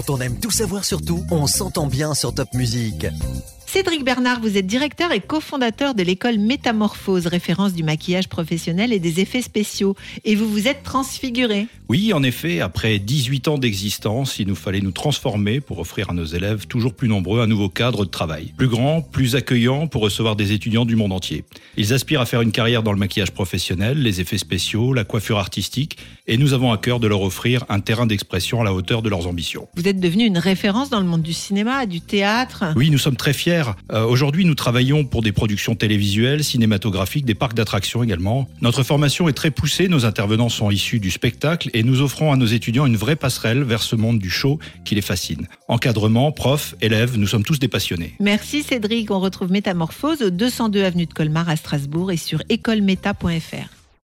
Quand on aime tout savoir sur tout, on s'entend bien sur Top Music. Cédric Bernard, vous êtes directeur et cofondateur de l'école Métamorphose, référence du maquillage professionnel et des effets spéciaux. Et vous vous êtes transfiguré. Oui, en effet, après 18 ans d'existence, il nous fallait nous transformer pour offrir à nos élèves toujours plus nombreux un nouveau cadre de travail. Plus grand, plus accueillant pour recevoir des étudiants du monde entier. Ils aspirent à faire une carrière dans le maquillage professionnel, les effets spéciaux, la coiffure artistique, et nous avons à cœur de leur offrir un terrain d'expression à la hauteur de leurs ambitions. Vous êtes devenu une référence dans le monde du cinéma, du théâtre. Oui, nous sommes très fiers euh, Aujourd'hui, nous travaillons pour des productions télévisuelles, cinématographiques, des parcs d'attractions également. Notre formation est très poussée, nos intervenants sont issus du spectacle et nous offrons à nos étudiants une vraie passerelle vers ce monde du show qui les fascine. Encadrement, profs, élèves, nous sommes tous des passionnés. Merci Cédric, on retrouve Métamorphose au 202 avenue de Colmar à Strasbourg et sur écolemeta.fr.